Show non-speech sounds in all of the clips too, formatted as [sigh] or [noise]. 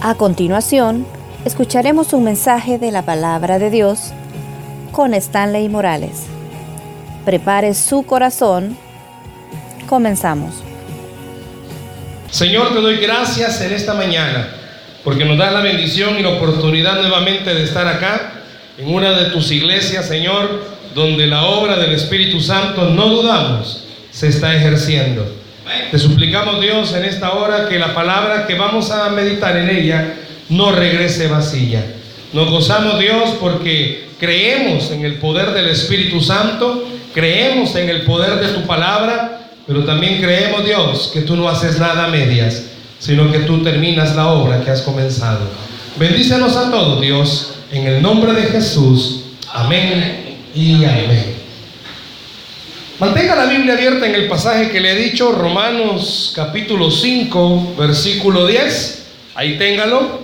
A continuación, escucharemos un mensaje de la palabra de Dios con Stanley Morales. Prepare su corazón. Comenzamos. Señor, te doy gracias en esta mañana porque nos das la bendición y la oportunidad nuevamente de estar acá en una de tus iglesias, Señor, donde la obra del Espíritu Santo, no dudamos, se está ejerciendo. Te suplicamos, Dios, en esta hora que la palabra que vamos a meditar en ella no regrese vacía. Nos gozamos, Dios, porque creemos en el poder del Espíritu Santo, creemos en el poder de tu palabra, pero también creemos, Dios, que tú no haces nada a medias, sino que tú terminas la obra que has comenzado. Bendícenos a todos, Dios, en el nombre de Jesús. Amén y amén. Mantenga la Biblia abierta en el pasaje que le he dicho, Romanos capítulo 5, versículo 10. Ahí téngalo.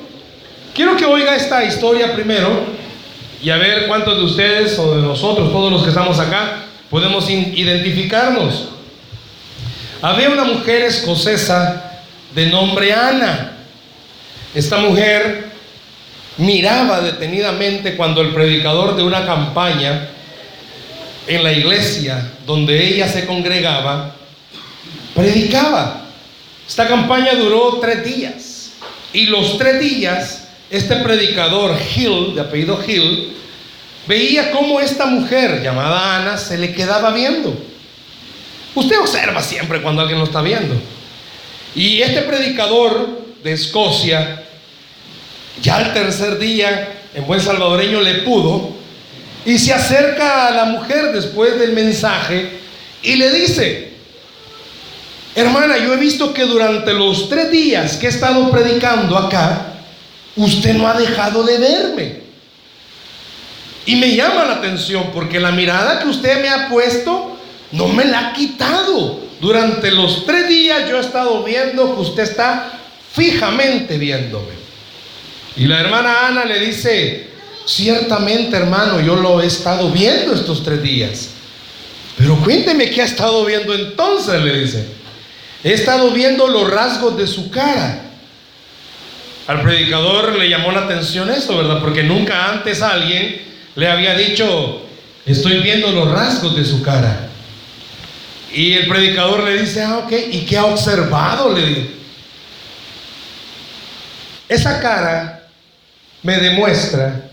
Quiero que oiga esta historia primero y a ver cuántos de ustedes o de nosotros, todos los que estamos acá, podemos identificarnos. Había una mujer escocesa de nombre Ana. Esta mujer miraba detenidamente cuando el predicador de una campaña en la iglesia donde ella se congregaba, predicaba. Esta campaña duró tres días. Y los tres días, este predicador Hill, de apellido Hill, veía cómo esta mujer llamada Ana se le quedaba viendo. Usted observa siempre cuando alguien lo está viendo. Y este predicador de Escocia, ya al tercer día, en buen salvadoreño, le pudo y se acerca a la mujer después del mensaje y le dice, hermana, yo he visto que durante los tres días que he estado predicando acá, usted no ha dejado de verme. Y me llama la atención porque la mirada que usted me ha puesto no me la ha quitado. Durante los tres días yo he estado viendo que usted está fijamente viéndome. Y la hermana Ana le dice, Ciertamente, hermano, yo lo he estado viendo estos tres días. Pero cuénteme qué ha estado viendo entonces, le dice. He estado viendo los rasgos de su cara. Al predicador le llamó la atención eso, ¿verdad? Porque nunca antes alguien le había dicho, estoy viendo los rasgos de su cara. Y el predicador le dice, ah, ok, ¿y qué ha observado? Le dice. Esa cara me demuestra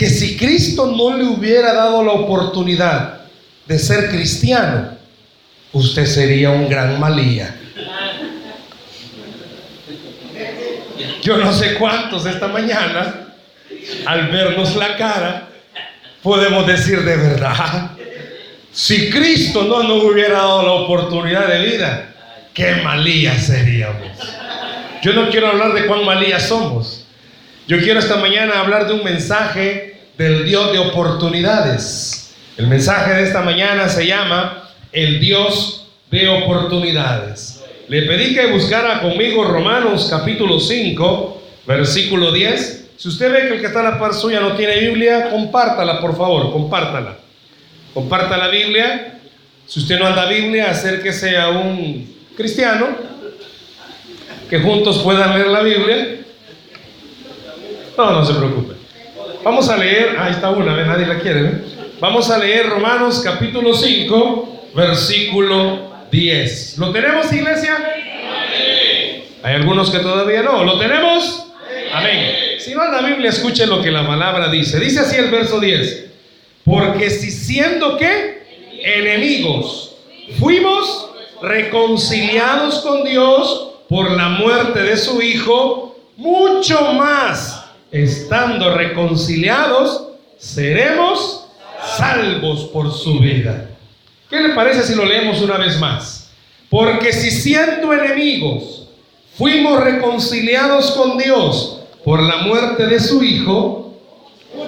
que si Cristo no le hubiera dado la oportunidad de ser cristiano, usted sería un gran malía. Yo no sé cuántos esta mañana, al vernos la cara, podemos decir de verdad, si Cristo no nos hubiera dado la oportunidad de vida, qué malía seríamos. Yo no quiero hablar de cuán malía somos. Yo quiero esta mañana hablar de un mensaje del Dios de oportunidades. El mensaje de esta mañana se llama El Dios de oportunidades. Le pedí que buscara conmigo Romanos capítulo 5, versículo 10. Si usted ve que el que está a la par suya no tiene Biblia, compártala, por favor, compártala. Comparta la Biblia. Si usted no anda Biblia, acérquese a un cristiano que juntos puedan leer la Biblia. No, no se preocupe. Vamos a leer, ahí está una, nadie la quiere. Vamos a leer Romanos capítulo 5, versículo 10. ¿Lo tenemos, iglesia? Hay algunos que todavía no. ¿Lo tenemos? Amén. Si no la Biblia, escuche lo que la palabra dice. Dice así el verso 10. Porque si siendo que enemigos fuimos reconciliados con Dios por la muerte de su Hijo, mucho más estando reconciliados, seremos salvos por su vida. ¿Qué le parece si lo leemos una vez más? Porque si siendo enemigos fuimos reconciliados con Dios por la muerte de su Hijo,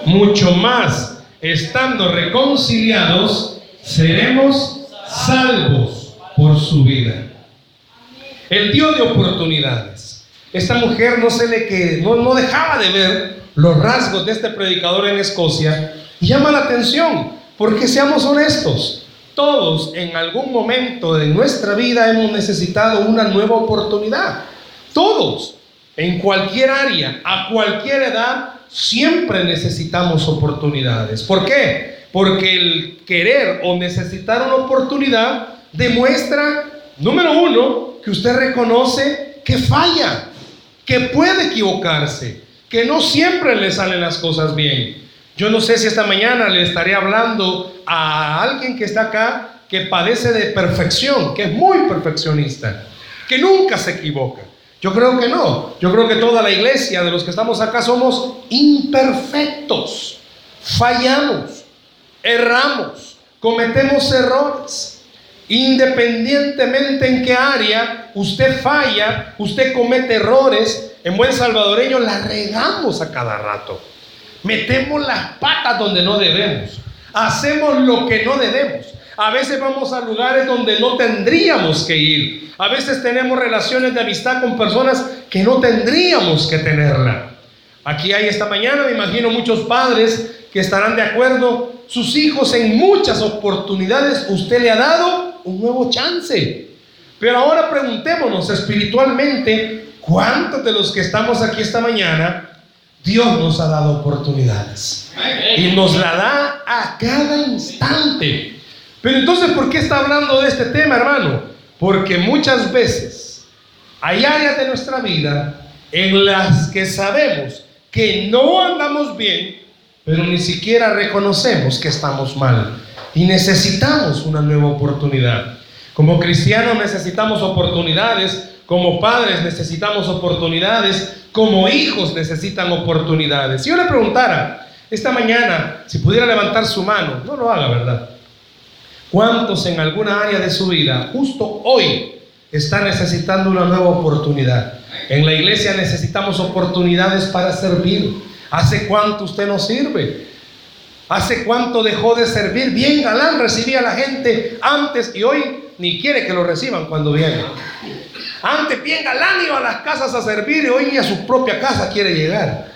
mucho más estando reconciliados, seremos salvos por su vida. El Dios de oportunidades. Esta mujer no se le que no, no dejaba de ver los rasgos de este predicador en Escocia y llama la atención, porque seamos honestos, todos en algún momento de nuestra vida hemos necesitado una nueva oportunidad. Todos. en cualquier área, a cualquier edad, siempre necesitamos oportunidades. ¿Por qué? Porque el querer o necesitar una oportunidad demuestra, número uno, que usted reconoce que falla, que puede equivocarse, que no siempre le salen las cosas bien. Yo no sé si esta mañana le estaré hablando a alguien que está acá que padece de perfección, que es muy perfeccionista, que nunca se equivoca. Yo creo que no. Yo creo que toda la iglesia de los que estamos acá somos imperfectos. Fallamos, erramos, cometemos errores. Independientemente en qué área usted falla, usted comete errores, en buen salvadoreño la regamos a cada rato. Metemos las patas donde no debemos. Hacemos lo que no debemos. A veces vamos a lugares donde no tendríamos que ir. A veces tenemos relaciones de amistad con personas que no tendríamos que tenerla. Aquí hay esta mañana, me imagino muchos padres que estarán de acuerdo. Sus hijos en muchas oportunidades usted le ha dado un nuevo chance. Pero ahora preguntémonos espiritualmente, ¿cuántos de los que estamos aquí esta mañana Dios nos ha dado oportunidades? Y nos la da a cada instante. Pero entonces, ¿por qué está hablando de este tema, hermano? Porque muchas veces hay áreas de nuestra vida en las que sabemos que no andamos bien, pero ni siquiera reconocemos que estamos mal. Y necesitamos una nueva oportunidad. Como cristianos necesitamos oportunidades, como padres necesitamos oportunidades, como hijos necesitan oportunidades. Si yo le preguntara esta mañana si pudiera levantar su mano, no lo haga, ¿verdad? ¿Cuántos en alguna área de su vida, justo hoy, están necesitando una nueva oportunidad? En la iglesia necesitamos oportunidades para servir. ¿Hace cuánto usted no sirve? ¿Hace cuánto dejó de servir? Bien galán recibía a la gente antes y hoy ni quiere que lo reciban cuando viene. Antes bien galán iba a las casas a servir y hoy ni a su propia casa quiere llegar.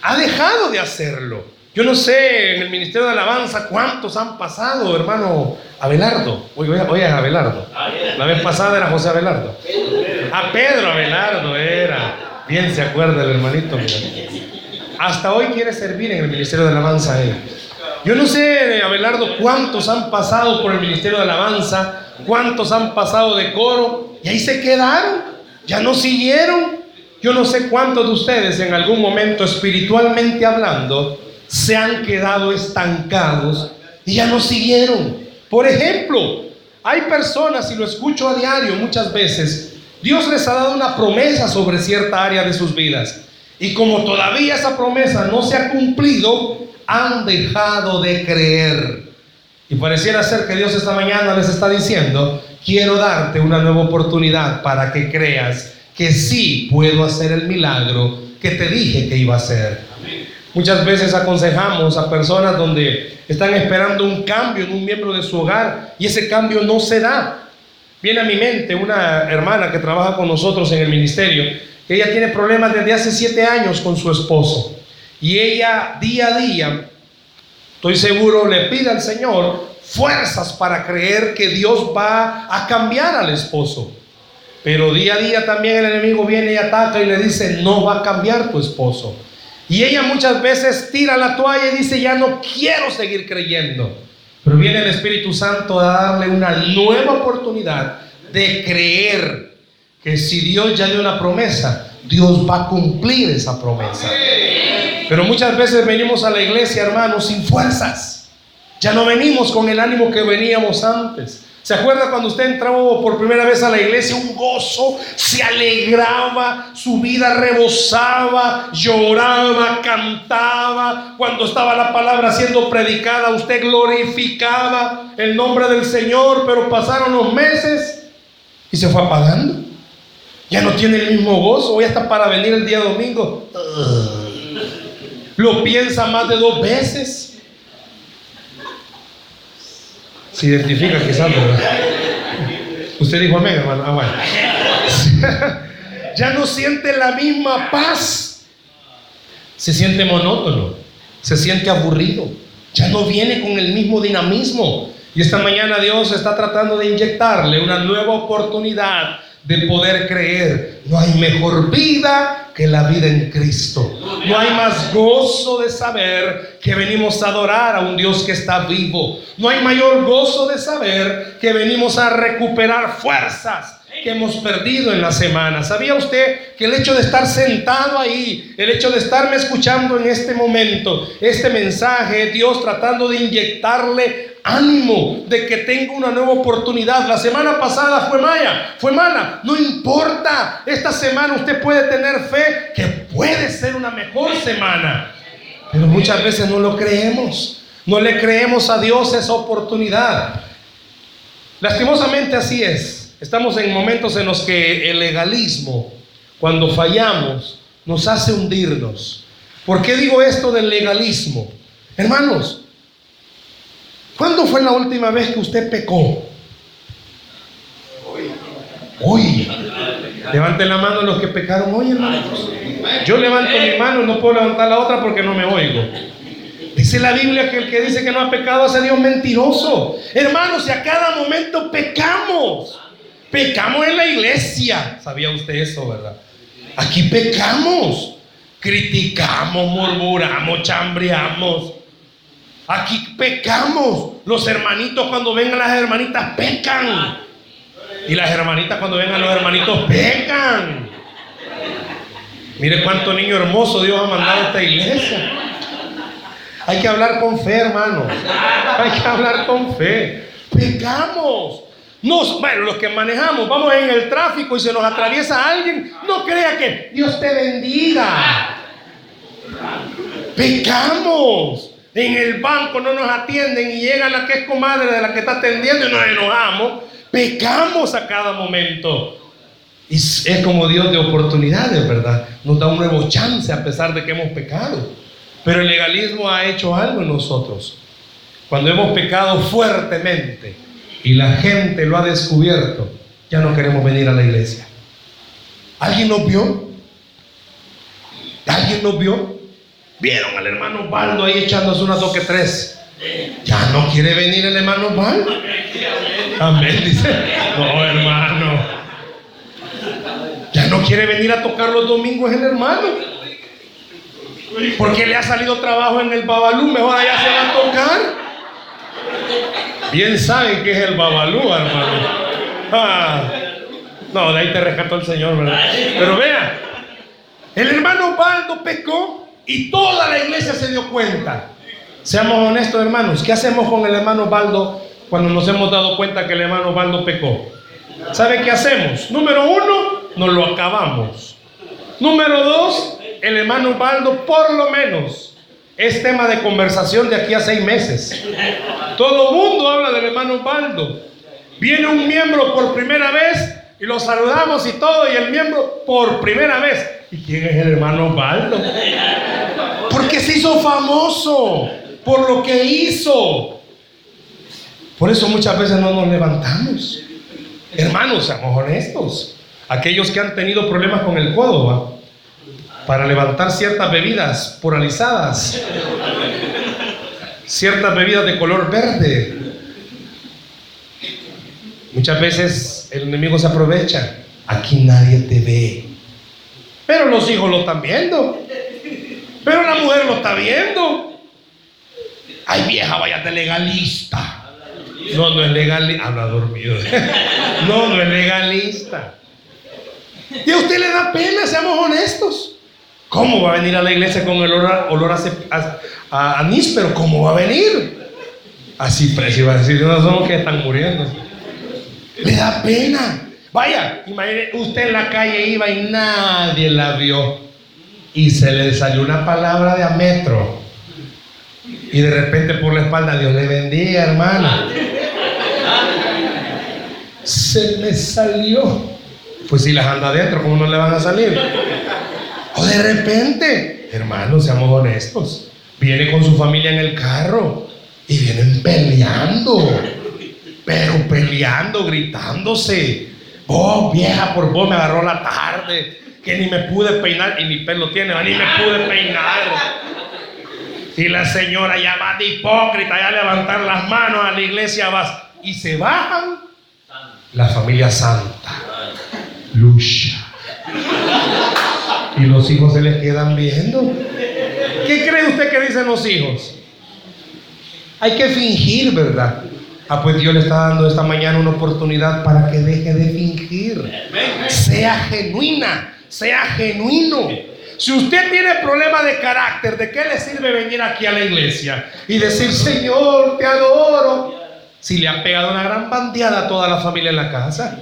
Ha dejado de hacerlo. Yo no sé en el Ministerio de Alabanza cuántos han pasado, hermano Abelardo. Oye, oye, Abelardo. La vez pasada era José Abelardo. A Pedro Abelardo era. Bien se acuerda el hermanito. Hasta hoy quiere servir en el Ministerio de Alabanza él. Yo no sé, Abelardo, cuántos han pasado por el Ministerio de Alabanza, cuántos han pasado de coro y ahí se quedaron, ya no siguieron. Yo no sé cuántos de ustedes en algún momento espiritualmente hablando se han quedado estancados y ya no siguieron. Por ejemplo, hay personas, y lo escucho a diario muchas veces, Dios les ha dado una promesa sobre cierta área de sus vidas. Y como todavía esa promesa no se ha cumplido, han dejado de creer. Y pareciera ser que Dios esta mañana les está diciendo, quiero darte una nueva oportunidad para que creas que sí puedo hacer el milagro que te dije que iba a hacer. Muchas veces aconsejamos a personas donde están esperando un cambio en un miembro de su hogar y ese cambio no se da. Viene a mi mente una hermana que trabaja con nosotros en el ministerio. Ella tiene problemas desde hace siete años con su esposo. Y ella día a día, estoy seguro, le pide al Señor fuerzas para creer que Dios va a cambiar al esposo. Pero día a día también el enemigo viene y ataca y le dice, no va a cambiar tu esposo. Y ella muchas veces tira la toalla y dice, ya no quiero seguir creyendo. Pero viene el Espíritu Santo a darle una nueva oportunidad de creer que si Dios ya dio una promesa, Dios va a cumplir esa promesa. Pero muchas veces venimos a la iglesia, hermanos, sin fuerzas. Ya no venimos con el ánimo que veníamos antes. ¿Se acuerda cuando usted entró por primera vez a la iglesia? Un gozo, se alegraba, su vida rebosaba, lloraba, cantaba. Cuando estaba la palabra siendo predicada, usted glorificaba el nombre del Señor, pero pasaron los meses y se fue apagando. Ya no tiene el mismo gozo, hoy está para venir el día domingo. Lo piensa más de dos veces se identifica quizás, Usted dijo amén, hermano. Ah, bueno. [laughs] ya no siente la misma paz. Se siente monótono. Se siente aburrido. Ya no viene con el mismo dinamismo. Y esta mañana Dios está tratando de inyectarle una nueva oportunidad de poder creer. No hay mejor vida que la vida en Cristo. No hay más gozo de saber que venimos a adorar a un Dios que está vivo. No hay mayor gozo de saber que venimos a recuperar fuerzas que hemos perdido en la semana. ¿Sabía usted que el hecho de estar sentado ahí, el hecho de estarme escuchando en este momento, este mensaje, Dios tratando de inyectarle ánimo de que tenga una nueva oportunidad. La semana pasada fue mala, fue mala, no importa. Esta semana usted puede tener fe que puede ser una mejor semana. Pero muchas veces no lo creemos. No le creemos a Dios esa oportunidad. Lastimosamente así es. Estamos en momentos en los que el legalismo, cuando fallamos, nos hace hundirnos. ¿Por qué digo esto del legalismo? Hermanos, ¿cuándo fue la última vez que usted pecó? Hoy. Levanten la mano los que pecaron hoy, hermanos. Yo levanto mi mano y no puedo levantar la otra porque no me oigo. Dice la Biblia que el que dice que no ha pecado hace Dios mentiroso. Hermanos, si a cada momento pecamos. Pecamos en la iglesia. ¿Sabía usted eso, verdad? Aquí pecamos. Criticamos, murmuramos, chambreamos. Aquí pecamos. Los hermanitos cuando vengan las hermanitas pecan. Y las hermanitas cuando vengan los hermanitos pecan. Mire cuánto niño hermoso Dios ha mandado a esta iglesia. Hay que hablar con fe, hermano. Hay que hablar con fe. Pecamos. Nos, bueno, los que manejamos, vamos en el tráfico y se nos atraviesa alguien, no crea que Dios te bendiga. Pecamos. En el banco no nos atienden y llega la que es comadre de la que está atendiendo y nos enojamos. Pecamos a cada momento. Y es como Dios de oportunidades, ¿verdad? Nos da un nuevo chance a pesar de que hemos pecado. Pero el legalismo ha hecho algo en nosotros. Cuando hemos pecado fuertemente, y la gente lo ha descubierto, ya no queremos venir a la iglesia. ¿Alguien nos vio? ¿Alguien nos vio? Vieron al hermano Baldo ahí echándose una toque tres. Ya no quiere venir el hermano Baldo. Amén, dice. No, hermano. Ya no quiere venir a tocar los domingos el hermano. Porque le ha salido trabajo en el Babalú, mejor allá se va a tocar. Bien saben que es el babalú, hermano. Ah, no, de ahí te rescató el Señor, ¿verdad? Pero vea, el hermano Baldo pecó y toda la iglesia se dio cuenta. Seamos honestos, hermanos. ¿Qué hacemos con el hermano Baldo cuando nos hemos dado cuenta que el hermano Baldo pecó? ¿Sabe qué hacemos? Número uno, nos lo acabamos. Número dos, el hermano Baldo por lo menos es tema de conversación de aquí a seis meses. Todo el mundo habla del hermano Baldo. Viene un miembro por primera vez y lo saludamos y todo, y el miembro por primera vez. ¿Y quién es el hermano Baldo? Porque se hizo famoso por lo que hizo. Por eso muchas veces no nos levantamos. Hermanos, seamos honestos. Aquellos que han tenido problemas con el codo, para levantar ciertas bebidas puralizadas, ciertas bebidas de color verde. Muchas veces el enemigo se aprovecha. Aquí nadie te ve. Pero los hijos lo están viendo. Pero la mujer lo está viendo. Ay, vieja, váyate legalista. No, no es legalista. Habla dormido. [laughs] No, no es legalista. Y a usted le da pena, seamos honestos. ¿Cómo va a venir a la iglesia con el olor, olor a, anís? Pero ¿cómo va a venir? Así precio va a decir, no que están muriendo. Le da pena. Vaya, imagine, usted en la calle iba y nadie la vio. Y se le salió una palabra de a metro. Y de repente por la espalda, Dios le bendiga, hermana. Se me salió. Pues si las anda adentro, ¿cómo no le van a salir? O de repente, hermanos, seamos honestos, viene con su familia en el carro y vienen peleando, pero peleando, gritándose. Vos, vieja, por vos me agarró la tarde, que ni me pude peinar, y mi pelo tiene, ni me pude peinar. Y la señora ya va de hipócrita, ya levantar las manos a la iglesia vas. Y se bajan la familia santa. lucha. Y los hijos se les quedan viendo. ¿Qué cree usted que dicen los hijos? Hay que fingir, ¿verdad? Ah, pues Dios le está dando esta mañana una oportunidad para que deje de fingir. Sea genuina, sea genuino. Si usted tiene problema de carácter, ¿de qué le sirve venir aquí a la iglesia y decir, Señor, te adoro? Si le ha pegado una gran bandeada a toda la familia en la casa.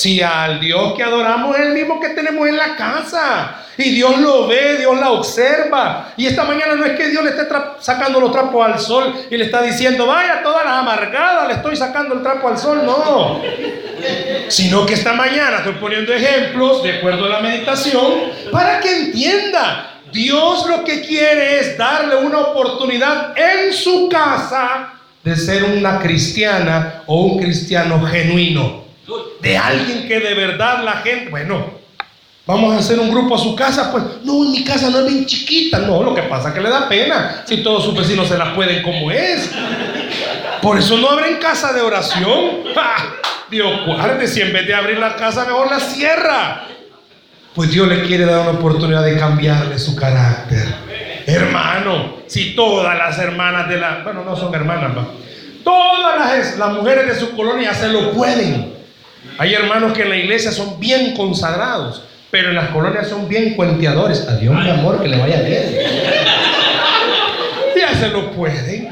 Si al Dios que adoramos es el mismo que tenemos en la casa. Y Dios lo ve, Dios la observa. Y esta mañana no es que Dios le esté sacando los trapos al sol y le está diciendo, vaya, todas las amargadas le estoy sacando el trapo al sol. No. Sino que esta mañana estoy poniendo ejemplos de acuerdo a la meditación para que entienda. Dios lo que quiere es darle una oportunidad en su casa de ser una cristiana o un cristiano genuino de alguien que de verdad la gente, bueno, vamos a hacer un grupo a su casa, pues no, en mi casa no es bien chiquita, no, lo que pasa es que le da pena si todos sus vecinos se la pueden como es. Por eso no abren casa de oración. [laughs] Dios guarde, si en vez de abrir la casa mejor la cierra. Pues Dios le quiere dar una oportunidad de cambiarle su carácter. Hermano, si todas las hermanas de la, bueno, no son hermanas, todas las, las mujeres de su colonia se lo pueden. Hay hermanos que en la iglesia son bien consagrados, pero en las colonias son bien cuenteadores. Adiós, mi amor, que le vaya bien. Ya se lo pueden.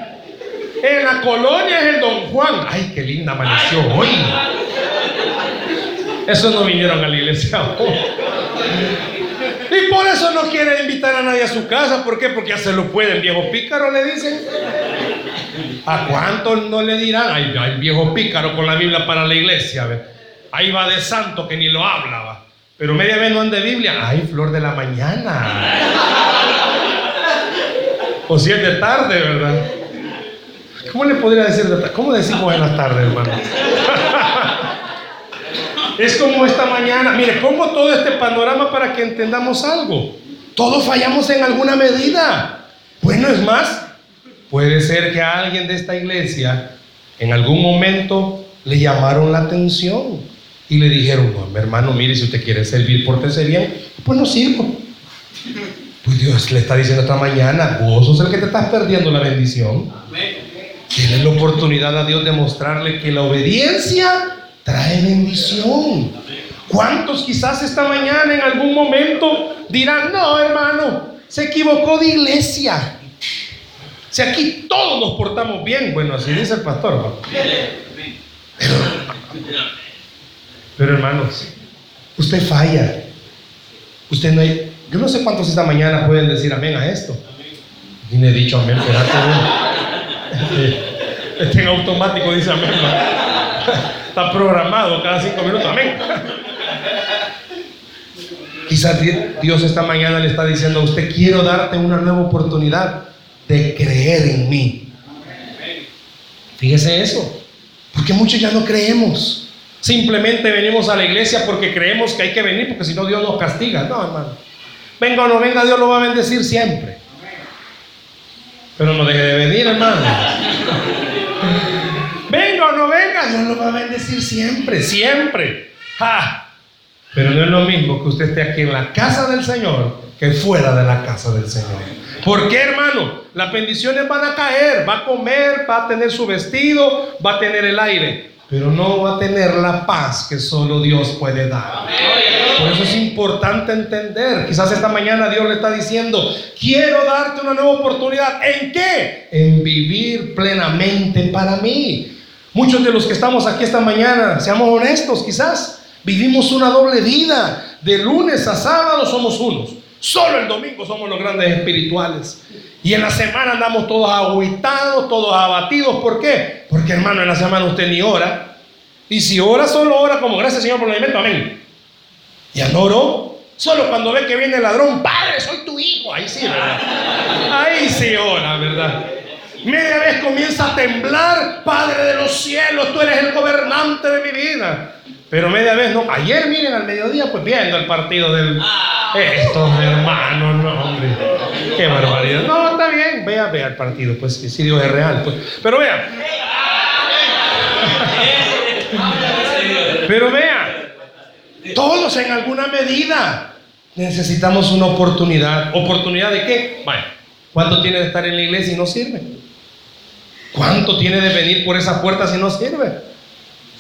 En la colonia es el Don Juan. Ay, qué linda amaneció hoy. Eso no vinieron a la iglesia [laughs] hoy. Y por eso no quiere invitar a nadie a su casa. ¿Por qué? Porque ya se lo pueden. Viejo pícaro le dicen. ¿A cuántos no le dirán? Ay, viejo pícaro con la Biblia para la iglesia. Ahí va de santo que ni lo hablaba. Pero media vez no anda de Biblia. Ay, flor de la mañana. O si es de tarde, ¿verdad? ¿Cómo le podría decir de tarde? ¿Cómo decimos buenas tardes, hermano? [laughs] es como esta mañana. Mire, pongo todo este panorama para que entendamos algo. Todos fallamos en alguna medida. Bueno, es más, puede ser que a alguien de esta iglesia en algún momento le llamaron la atención y le dijeron, hermano, mire, si usted quiere servir, pórtese bien, pues no sirvo. Pues Dios le está diciendo esta mañana, vos sos el que te estás perdiendo la bendición. Tiene la oportunidad a Dios de mostrarle que la obediencia trae bendición. ¿Cuántos quizás esta mañana en algún momento dirán, no, hermano, se equivocó de iglesia? Si aquí todos nos portamos bien, bueno, así dice el pastor. Pero pero hermanos, usted falla. Usted no hay. Yo no sé cuántos esta mañana pueden decir amén a esto. Ni le he dicho amén, espérate. [laughs] Este en automático dice amén. Está programado cada cinco minutos, amén. Quizás Dios esta mañana le está diciendo a usted, quiero darte una nueva oportunidad de creer en mí. Fíjese eso, porque muchos ya no creemos. Simplemente venimos a la iglesia porque creemos que hay que venir, porque si no Dios nos castiga. No, hermano. Venga o no venga, Dios lo va a bendecir siempre. Pero no deje de venir, hermano. venga o no venga, Dios lo va a bendecir siempre, siempre. Pero no es lo mismo que usted esté aquí en la casa del Señor que fuera de la casa del Señor. ¿Por qué, hermano? Las bendiciones van a caer, va a comer, va a tener su vestido, va a tener el aire pero no va a tener la paz que solo Dios puede dar. Por eso es importante entender, quizás esta mañana Dios le está diciendo, quiero darte una nueva oportunidad. ¿En qué? En vivir plenamente para mí. Muchos de los que estamos aquí esta mañana, seamos honestos, quizás vivimos una doble vida. De lunes a sábado somos unos. Solo el domingo somos los grandes espirituales. Y en la semana andamos todos aguitados, todos abatidos. ¿Por qué? Porque hermano, en la semana usted ni ora. Y si ora, solo ora como gracias Señor por el alimento. Amén. Ya no oró. Solo cuando ve que viene el ladrón, Padre, soy tu hijo. Ahí sí, ¿verdad? Ahí sí ora, ¿verdad? Media vez comienza a temblar, Padre de los cielos, tú eres el gobernante de mi vida. Pero media vez no. Ayer, miren, al mediodía, pues viendo el partido del. Estos hermanos, no, hombre. Qué barbaridad. No, está bien. Vea, vea el partido, pues si Dios es real. Pues. Pero vea. [laughs] Pero vea. Todos en alguna medida necesitamos una oportunidad. ¿Oportunidad de qué? Bueno, ¿cuánto tiene de estar en la iglesia y no sirve? ¿Cuánto tiene de venir por esa puerta si no sirve?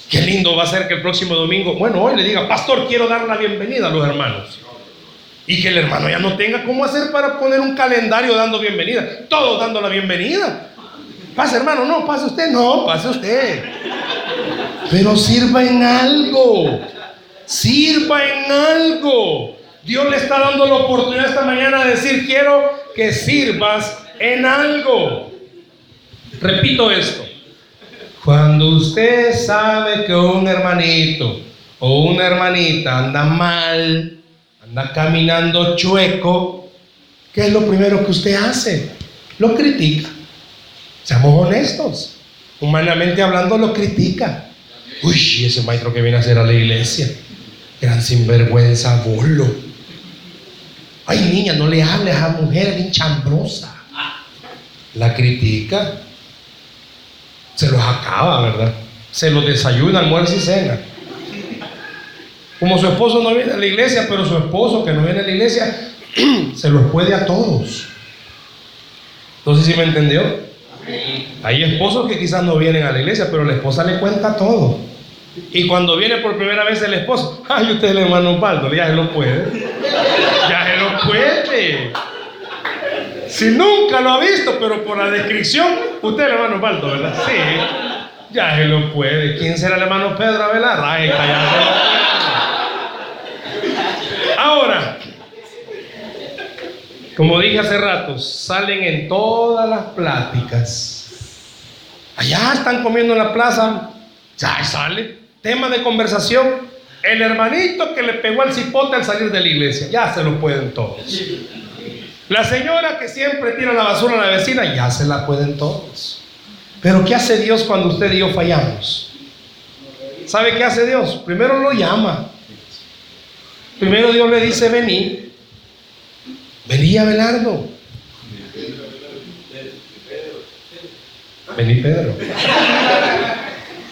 Qué lindo va a ser que el próximo domingo, bueno, hoy le diga, pastor, quiero dar la bienvenida a los hermanos. Y que el hermano ya no tenga cómo hacer para poner un calendario dando bienvenida. Todos dando la bienvenida. Pase, hermano, no, pase usted, no, pase usted. Pero sirva en algo. Sirva en algo. Dios le está dando la oportunidad esta mañana de decir, quiero que sirvas en algo. Repito esto. Cuando usted sabe que un hermanito o una hermanita anda mal, anda caminando chueco, ¿qué es lo primero que usted hace? Lo critica. Seamos honestos. Humanamente hablando, lo critica. Uy, ese maestro que viene a hacer a la iglesia. Gran sinvergüenza, bolo. Ay, niña, no le hables a mujer bien chambrosa. La critica. Se los acaba, ¿verdad? Se los desayuna, almuerzo y cena. Como su esposo no viene a la iglesia, pero su esposo que no viene a la iglesia, [clears throat] se los puede a todos. Entonces, ¿sí me entendió? Hay esposos que quizás no vienen a la iglesia, pero la esposa le cuenta todo. Y cuando viene por primera vez el esposo, [laughs] ay, usted el hermano Baldo, ya se lo puede. Ya se lo puede. Si nunca lo ha visto, pero por la descripción, usted es el hermano Baldo, ¿verdad? Sí. Ya se lo puede. ¿Quién será el hermano Pedro Avelar? Ay, Ahora, como dije hace rato, salen en todas las pláticas. Allá están comiendo en la plaza, ya sale. Tema de conversación. El hermanito que le pegó al cipote al salir de la iglesia. Ya se lo pueden todos. La señora que siempre tira la basura a la vecina. Ya se la pueden todos. Pero ¿qué hace Dios cuando usted y yo fallamos? ¿Sabe qué hace Dios? Primero lo llama. Primero Dios le dice, vení. Vení Abelardo. Vení Pedro.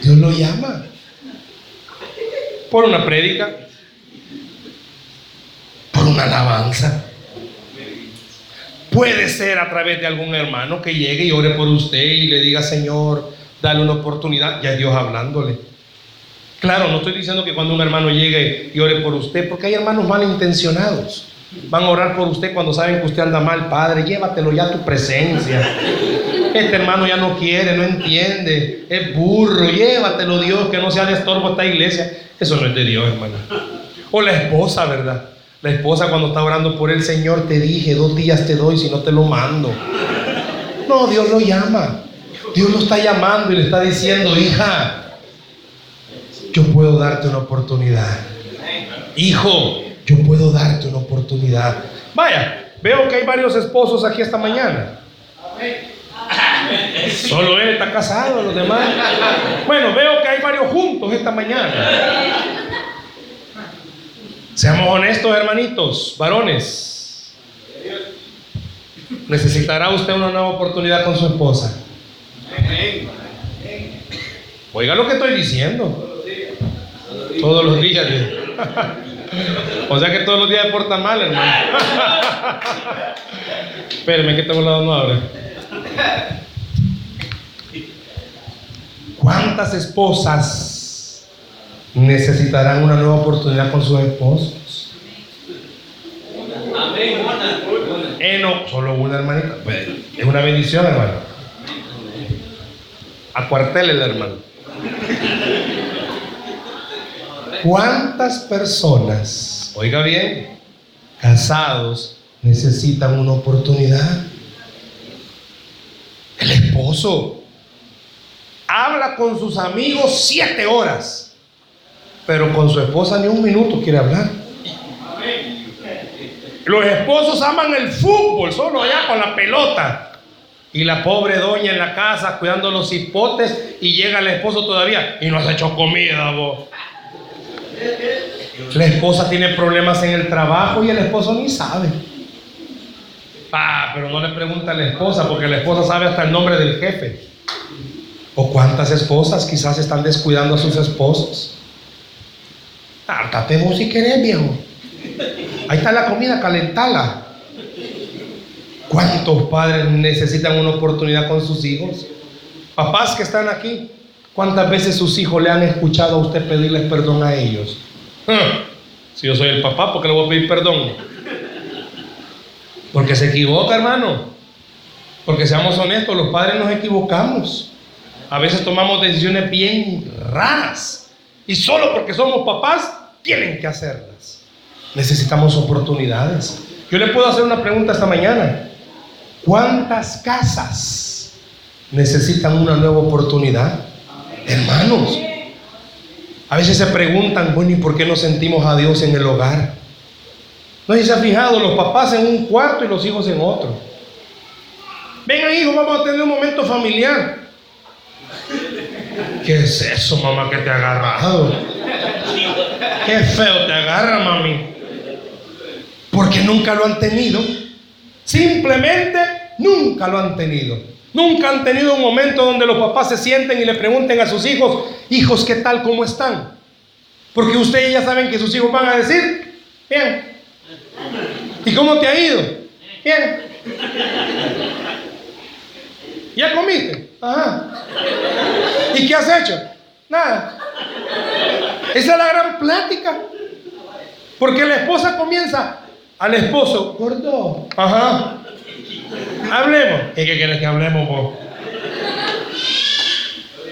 Dios lo llama por una prédica, por una alabanza. Puede ser a través de algún hermano que llegue y ore por usted y le diga, Señor, dale una oportunidad. Ya Dios hablándole. Claro, no estoy diciendo que cuando un hermano llegue y ore por usted, porque hay hermanos malintencionados. Van a orar por usted cuando saben que usted anda mal, Padre, llévatelo ya a tu presencia. Este hermano ya no quiere, no entiende, es burro, llévatelo Dios, que no sea de estorbo esta iglesia. Eso no es de Dios, hermano. O la esposa, ¿verdad? La esposa cuando está orando por el Señor, te dije, dos días te doy si no te lo mando. No, Dios lo llama. Dios lo está llamando y le está diciendo, hija, yo puedo darte una oportunidad. Hijo, yo puedo darte una oportunidad. Vaya, veo que hay varios esposos aquí esta mañana. Solo él está casado, los demás. Bueno, veo que hay varios juntos esta mañana. Seamos honestos, hermanitos, varones. Necesitará usted una nueva oportunidad con su esposa. Oiga lo que estoy diciendo. Todos los días. [laughs] O sea que todos los días porta mal, hermano. [laughs] Espérenme que tengo la no ahora. ¿Cuántas esposas necesitarán una nueva oportunidad con sus esposos? Eh, no, solo una hermanita. Pues, es una bendición, hermano. Acuartele el hermano. ¿Cuántas personas, oiga bien, casados, necesitan una oportunidad? El esposo habla con sus amigos siete horas, pero con su esposa ni un minuto quiere hablar. Los esposos aman el fútbol, solo allá con la pelota. Y la pobre doña en la casa cuidando los hipotes y llega el esposo todavía y no has hecho comida, vos. La esposa tiene problemas en el trabajo y el esposo ni sabe. Ah, pero no le pregunta a la esposa porque la esposa sabe hasta el nombre del jefe. O cuántas esposas quizás están descuidando a sus esposos. Hártate vos si querés, viejo. Ahí está la comida, calentala. ¿Cuántos padres necesitan una oportunidad con sus hijos? Papás que están aquí, ¿cuántas veces sus hijos le han escuchado a usted pedirles perdón a ellos? Si yo soy el papá, ¿por qué le voy a pedir perdón? Porque se equivoca, hermano. Porque seamos honestos, los padres nos equivocamos. A veces tomamos decisiones bien raras. Y solo porque somos papás, tienen que hacerlas. Necesitamos oportunidades. Yo le puedo hacer una pregunta esta mañana. ¿Cuántas casas necesitan una nueva oportunidad? Hermanos, a veces se preguntan, bueno, ¿y por qué no sentimos a Dios en el hogar? No se ha fijado, los papás en un cuarto y los hijos en otro. Venga, hijo, vamos a tener un momento familiar. ¿Qué es eso, mamá, que te ha agarrado? Qué feo te agarra, mami. Porque nunca lo han tenido. Simplemente nunca lo han tenido. Nunca han tenido un momento donde los papás se sienten y le pregunten a sus hijos, hijos, ¿qué tal? ¿Cómo están? Porque ustedes ya saben que sus hijos van a decir, bien. ¿Y cómo te ha ido? Bien. ¿Ya comiste? Ajá. ¿Y qué has hecho? Nada. Esa es la gran plática. Porque la esposa comienza, al esposo, gordo. Ajá. Hablemos. ¿Y qué quieres que hablemos vos?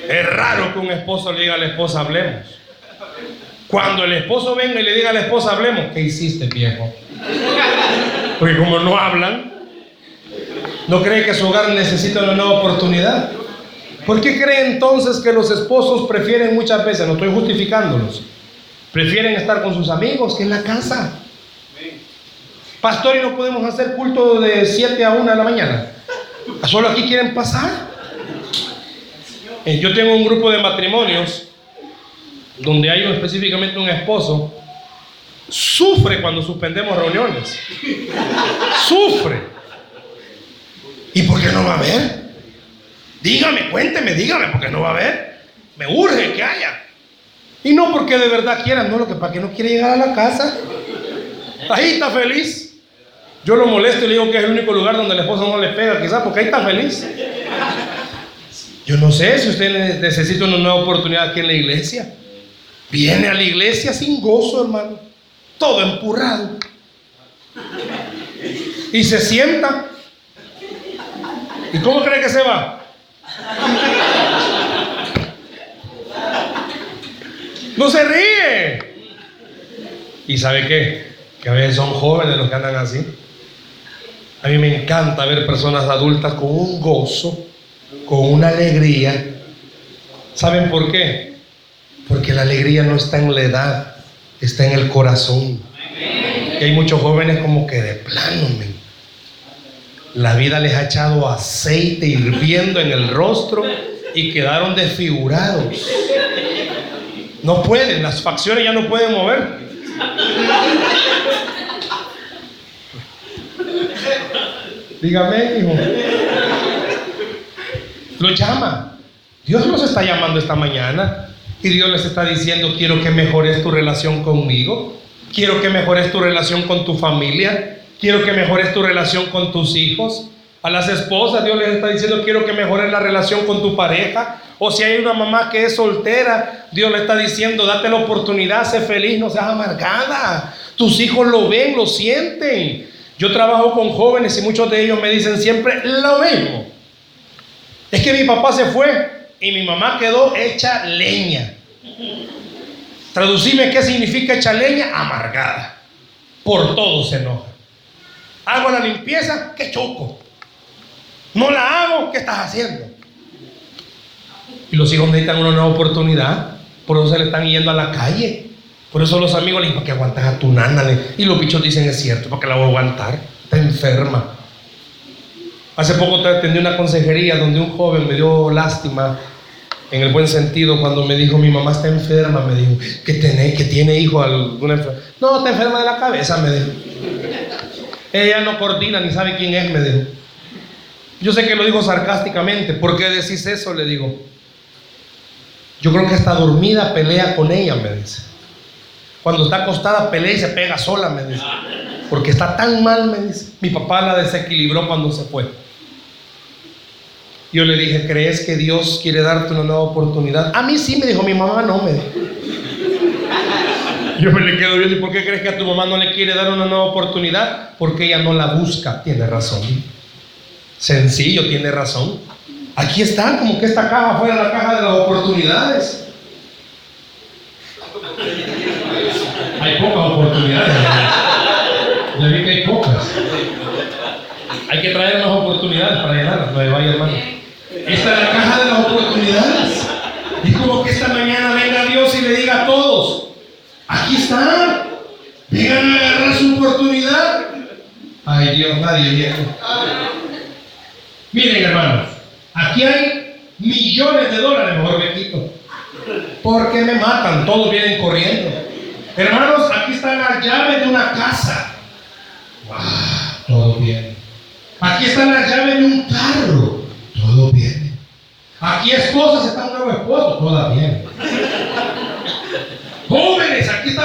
Es raro que un esposo le diga a la esposa hablemos. Cuando el esposo venga y le diga a la esposa hablemos, ¿qué hiciste, viejo? Porque como no hablan, no cree que su hogar necesita una nueva oportunidad. ¿Por qué cree entonces que los esposos prefieren muchas veces, no estoy justificándolos, prefieren estar con sus amigos que en la casa? Pastor, y no podemos hacer culto de 7 a 1 de la mañana. Solo aquí quieren pasar. Eh, yo tengo un grupo de matrimonios donde hay específicamente un esposo. Sufre cuando suspendemos reuniones. Sufre. ¿Y por qué no va a haber? Dígame, cuénteme, dígame, porque no va a haber. Me urge que haya. Y no porque de verdad quieran, no, lo que para que no quiere llegar a la casa. Ahí está feliz. Yo lo molesto y le digo que es el único lugar donde el esposo no le pega, quizás porque ahí está feliz. Yo no sé si usted necesita una nueva oportunidad aquí en la iglesia. Viene a la iglesia sin gozo, hermano. Todo empurrado. Y se sienta. ¿Y cómo cree que se va? No se ríe. ¿Y sabe qué? Que a veces son jóvenes los que andan así. A mí me encanta ver personas adultas con un gozo, con una alegría. ¿Saben por qué? Porque la alegría no está en la edad, está en el corazón. Y hay muchos jóvenes como que de plano, la vida les ha echado aceite hirviendo en el rostro y quedaron desfigurados. No pueden, las facciones ya no pueden mover. Dígame, hijo. Lo llama. Dios nos está llamando esta mañana y Dios les está diciendo, quiero que mejores tu relación conmigo, quiero que mejores tu relación con tu familia, quiero que mejores tu relación con tus hijos. A las esposas Dios les está diciendo, quiero que mejores la relación con tu pareja. O si hay una mamá que es soltera, Dios le está diciendo, date la oportunidad, sé feliz, no seas amargada. Tus hijos lo ven, lo sienten. Yo trabajo con jóvenes y muchos de ellos me dicen siempre lo mismo. Es que mi papá se fue y mi mamá quedó hecha leña. Traducime qué significa hecha leña, amargada. Por todo se enoja. Hago la limpieza, qué choco. No la hago, ¿qué estás haciendo? Y los hijos necesitan una nueva oportunidad. Por eso se le están yendo a la calle. Por eso los amigos le dicen, ¿para qué aguantas a tu nana? Y los bichos dicen, es cierto, ¿para qué la voy a aguantar? Está enferma. Hace poco te atendí una consejería donde un joven me dio lástima, en el buen sentido, cuando me dijo, mi mamá está enferma, me dijo, que tiene, que tiene hijo alguna enfermedad. No, está enferma de la cabeza, me dijo. Ella no coordina ni sabe quién es, me dijo. Yo sé que lo digo sarcásticamente. ¿Por qué decís eso? Le digo. Yo creo que está dormida pelea con ella, me dice. Cuando está acostada pelea y se pega sola, me dice. Porque está tan mal, me dice. Mi papá la desequilibró cuando se fue. Yo le dije, ¿crees que Dios quiere darte una nueva oportunidad? A mí sí, me dijo, mi mamá no, me dijo. [laughs] Yo me le quedo viendo, ¿y por qué crees que a tu mamá no le quiere dar una nueva oportunidad? Porque ella no la busca. Tiene razón. Sencillo, tiene razón. Aquí está, como que esta caja fuera la caja de las oportunidades. Hay pocas oportunidades. Ya vi que hay pocas. Hay que traer más oportunidades para llenarlas. No vaya, hermano. Esta es la caja de las oportunidades. Es como que esta mañana venga Dios y le diga a todos, aquí está, vengan a agarrar su oportunidad. Ay Dios, nadie viene. Miren hermanos, aquí hay millones de dólares, mejor me quito. Porque me matan, todos vienen corriendo. Hermanos, aquí están las llaves de una casa. Wow, todo bien. Aquí están las llaves de un carro. Todo bien. Aquí esposas, está un nuevo esposo. Todo bien.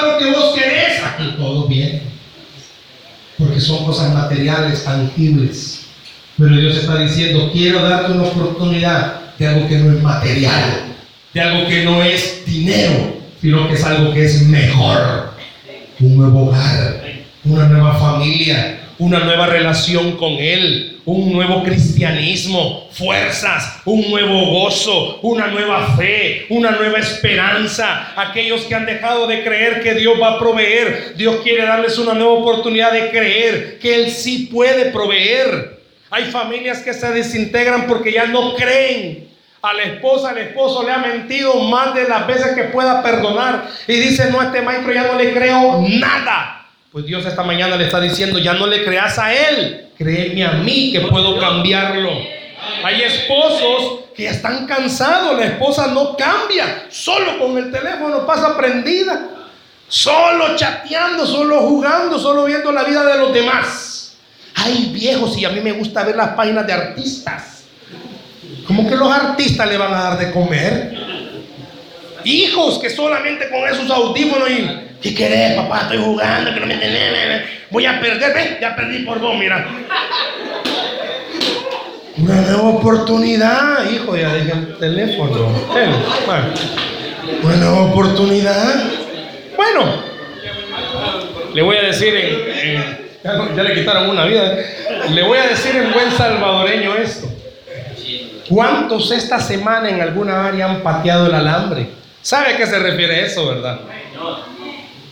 Lo que vos querés. Aquí todo bien. Porque son cosas materiales, tangibles. Pero Dios está diciendo, quiero darte una oportunidad de algo que no es material, de algo que no es dinero, sino que es algo que es mejor. Un nuevo hogar, una nueva familia, una nueva relación con Él, un nuevo cristianismo, fuerzas, un nuevo gozo, una nueva fe, una nueva esperanza. Aquellos que han dejado de creer que Dios va a proveer, Dios quiere darles una nueva oportunidad de creer que Él sí puede proveer. Hay familias que se desintegran porque ya no creen. A la esposa, al esposo le ha mentido más de las veces que pueda perdonar. Y dice, no, a este maestro ya no le creo nada. Pues Dios esta mañana le está diciendo, ya no le creas a él, créeme a mí que puedo cambiarlo. Hay esposos que están cansados, la esposa no cambia, solo con el teléfono pasa prendida, solo chateando, solo jugando, solo viendo la vida de los demás. Hay viejos y a mí me gusta ver las páginas de artistas. Como que los artistas le van a dar de comer. Hijos que solamente con esos audífonos y ¿Qué querés, papá? Estoy jugando, que no me entendés. Voy a perder, ¿ves? Ya perdí por vos, mira. Una nueva oportunidad, hijo, ya dejé el teléfono. Una nueva oportunidad. Bueno, le voy a decir en, ya, le quitaron una vida. Le voy a decir en buen salvadoreño esto. ¿Cuántos esta semana en alguna área han pateado el alambre? ¿Sabe a qué se refiere eso, verdad?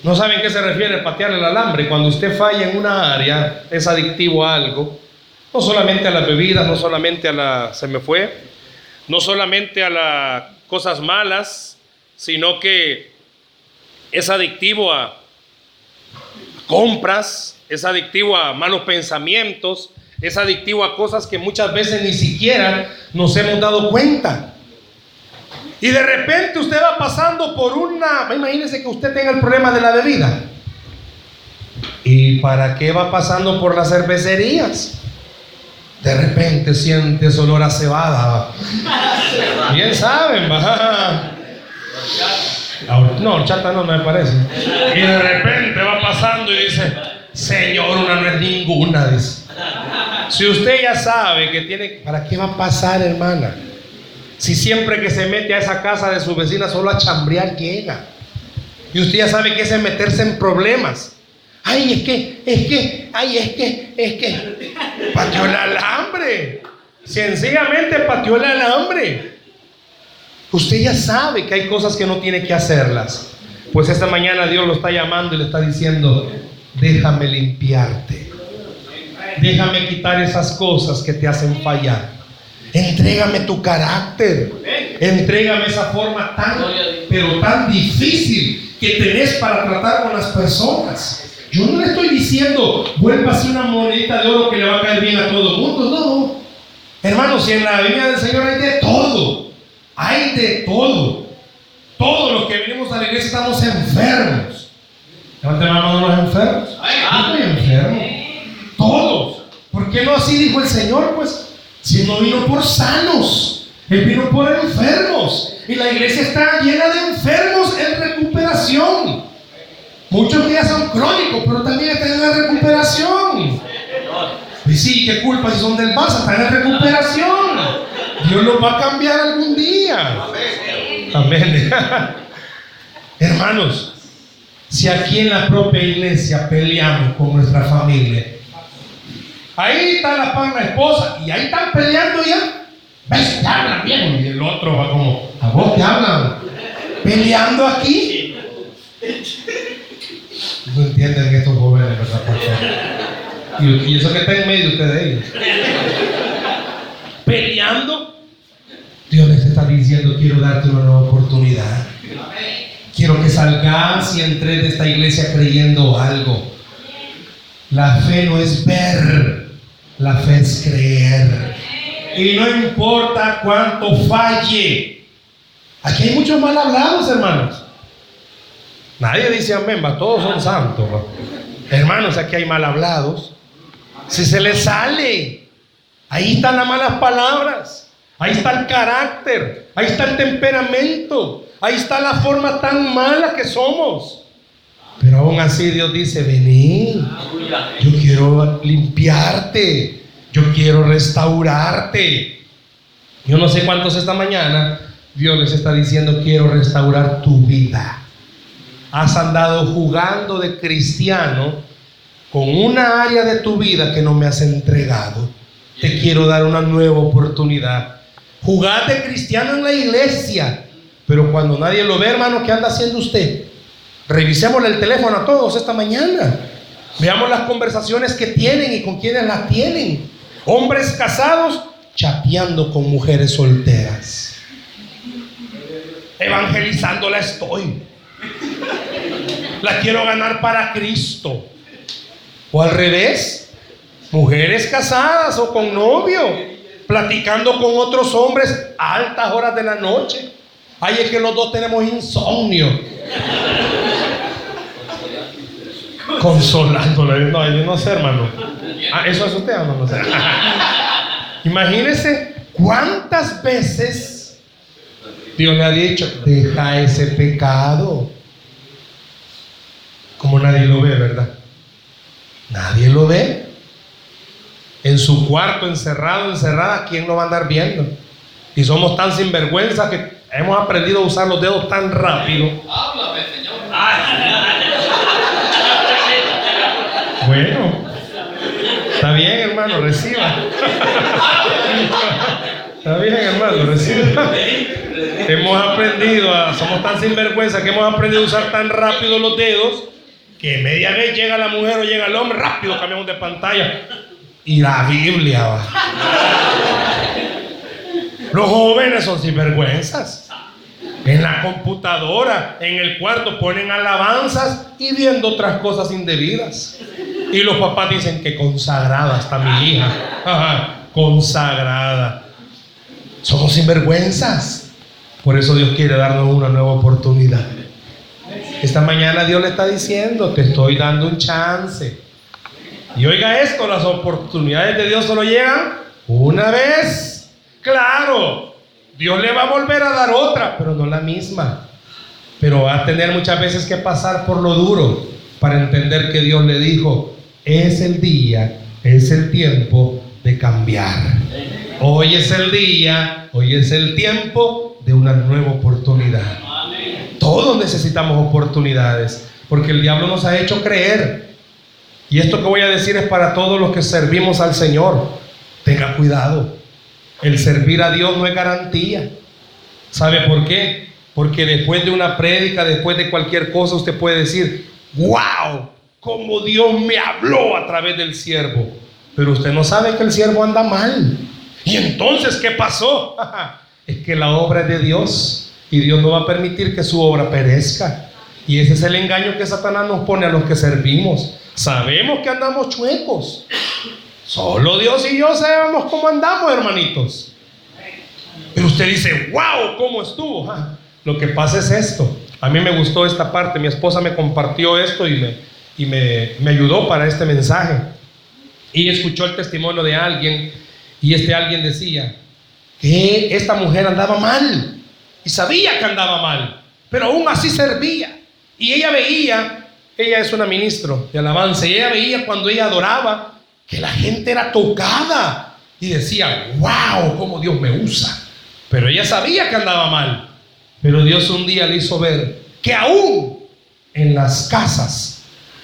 No saben qué se refiere patear el alambre. Cuando usted falla en una área, es adictivo a algo. No solamente a las bebidas, no solamente a la... Se me fue. No solamente a las cosas malas, sino que es adictivo a compras, es adictivo a malos pensamientos, es adictivo a cosas que muchas veces ni siquiera nos hemos dado cuenta. Y de repente usted va pasando por una, imagínese que usted tenga el problema de la bebida. ¿Y para qué va pasando por las cervecerías? De repente sientes olor a cebada. Bien saben, va. No, chata no me parece. Y de repente va pasando y dice, Señor, una no es ninguna. Dice. Si usted ya sabe que tiene, ¿para qué va a pasar, hermana? Si siempre que se mete a esa casa de su vecina solo a chambrear llega. Y usted ya sabe que es meterse en problemas. Ay, es que, es que, ay, es que, es que. Pateó el alambre. Sencillamente pateó el alambre. Usted ya sabe que hay cosas que no tiene que hacerlas. Pues esta mañana Dios lo está llamando y le está diciendo, déjame limpiarte. Déjame quitar esas cosas que te hacen fallar. Entrégame tu carácter. Entrégame esa forma tan, pero tan difícil que tenés para tratar con las personas. Yo no le estoy diciendo, ser una monedita de oro que le va a caer bien a todo el mundo. No. Hermanos, si en la vida del Señor hay de todo. Hay de todo. Todos los que venimos a la iglesia estamos enfermos. Levanten la mano los enfermos. Yo estoy enfermo. Todos. ¿Por qué no así dijo el Señor? Pues si no vino por sanos, Él vino por enfermos. Y la iglesia está llena de enfermos en recuperación. Muchos que ya son crónicos, pero también están en la recuperación. Y sí, qué culpa si son del Barça, están en recuperación. Dios los va a cambiar algún día. Amén. [laughs] Hermanos, si aquí en la propia iglesia peleamos con nuestra familia, ahí está la pan la esposa y ahí están peleando ya. ¿Ves? Ya hablan bien. Y el otro va como, ¿a vos qué hablan? Peleando aquí. No entienden estos jóvenes, ¿verdad? Y, eso que está en medio usted de ellos. Peleando. Dios les está diciendo, quiero darte una nueva oportunidad. Quiero que salgas y entres de esta iglesia creyendo algo. La fe no es ver, la fe es creer. Y no importa cuánto falle. Aquí hay muchos mal hablados, hermanos. Nadie dice amén, va, todos son santos. Hermanos, aquí hay mal hablados. Si se les sale, ahí están las malas palabras, ahí está el carácter, ahí está el temperamento, ahí está la forma tan mala que somos. Pero aún así Dios dice, vení, yo quiero limpiarte, yo quiero restaurarte. Yo no sé cuántos esta mañana Dios les está diciendo, quiero restaurar tu vida. Has andado jugando de cristiano con una área de tu vida que no me has entregado, te quiero dar una nueva oportunidad. Jugate cristiano en la iglesia, pero cuando nadie lo ve, hermano, ¿qué anda haciendo usted? Revisemos el teléfono a todos esta mañana. Veamos las conversaciones que tienen y con quienes las tienen. Hombres casados chateando con mujeres solteras. Evangelizándola estoy. La quiero ganar para Cristo. O al revés, mujeres casadas o con novio, platicando con otros hombres a altas horas de la noche. Ay, es que los dos tenemos insomnio. Consolándola. No, yo no sé, hermano. Ah, eso es usted, hermano. [laughs] Imagínese cuántas veces Dios le ha dicho, deja ese pecado. Como nadie lo ve, ¿verdad? Nadie lo ve. En su cuarto, encerrado, encerrada, ¿quién lo va a andar viendo? Y somos tan sinvergüenza que hemos aprendido a usar los dedos tan rápido. Háblame, Señor. Bueno, está bien, hermano, reciba. Está bien, hermano, reciba. Hemos aprendido, a, somos tan sinvergüenza que hemos aprendido a usar tan rápido los dedos que media vez llega la mujer o llega el hombre, rápido cambiamos de pantalla. Y la Biblia va. Los jóvenes son sinvergüenzas. En la computadora, en el cuarto, ponen alabanzas y viendo otras cosas indebidas. Y los papás dicen que consagrada está mi hija. consagrada. Somos sinvergüenzas. Por eso Dios quiere darnos una nueva oportunidad. Esta mañana Dios le está diciendo, te estoy dando un chance. Y oiga esto, las oportunidades de Dios solo llegan una vez. Claro, Dios le va a volver a dar otra, pero no la misma. Pero va a tener muchas veces que pasar por lo duro para entender que Dios le dijo, es el día, es el tiempo de cambiar. Hoy es el día, hoy es el tiempo de una nueva oportunidad. Todos necesitamos oportunidades, porque el diablo nos ha hecho creer. Y esto que voy a decir es para todos los que servimos al Señor. Tenga cuidado. El servir a Dios no es garantía. ¿Sabe por qué? Porque después de una prédica, después de cualquier cosa, usted puede decir, wow, como Dios me habló a través del siervo. Pero usted no sabe que el siervo anda mal. Y entonces, ¿qué pasó? [laughs] es que la obra es de Dios. Y Dios no va a permitir que su obra perezca. Y ese es el engaño que Satanás nos pone a los que servimos. Sabemos que andamos chuecos. Solo Dios y yo sabemos cómo andamos, hermanitos. Pero usted dice, wow, ¿cómo estuvo? lo que pasa es esto. A mí me gustó esta parte. Mi esposa me compartió esto y, me, y me, me ayudó para este mensaje. Y escuchó el testimonio de alguien. Y este alguien decía que esta mujer andaba mal y sabía que andaba mal, pero aún así servía. Y ella veía ella es una ministro de alabanza y ella veía cuando ella adoraba que la gente era tocada y decía, wow, cómo Dios me usa. Pero ella sabía que andaba mal. Pero Dios un día le hizo ver que aún en las casas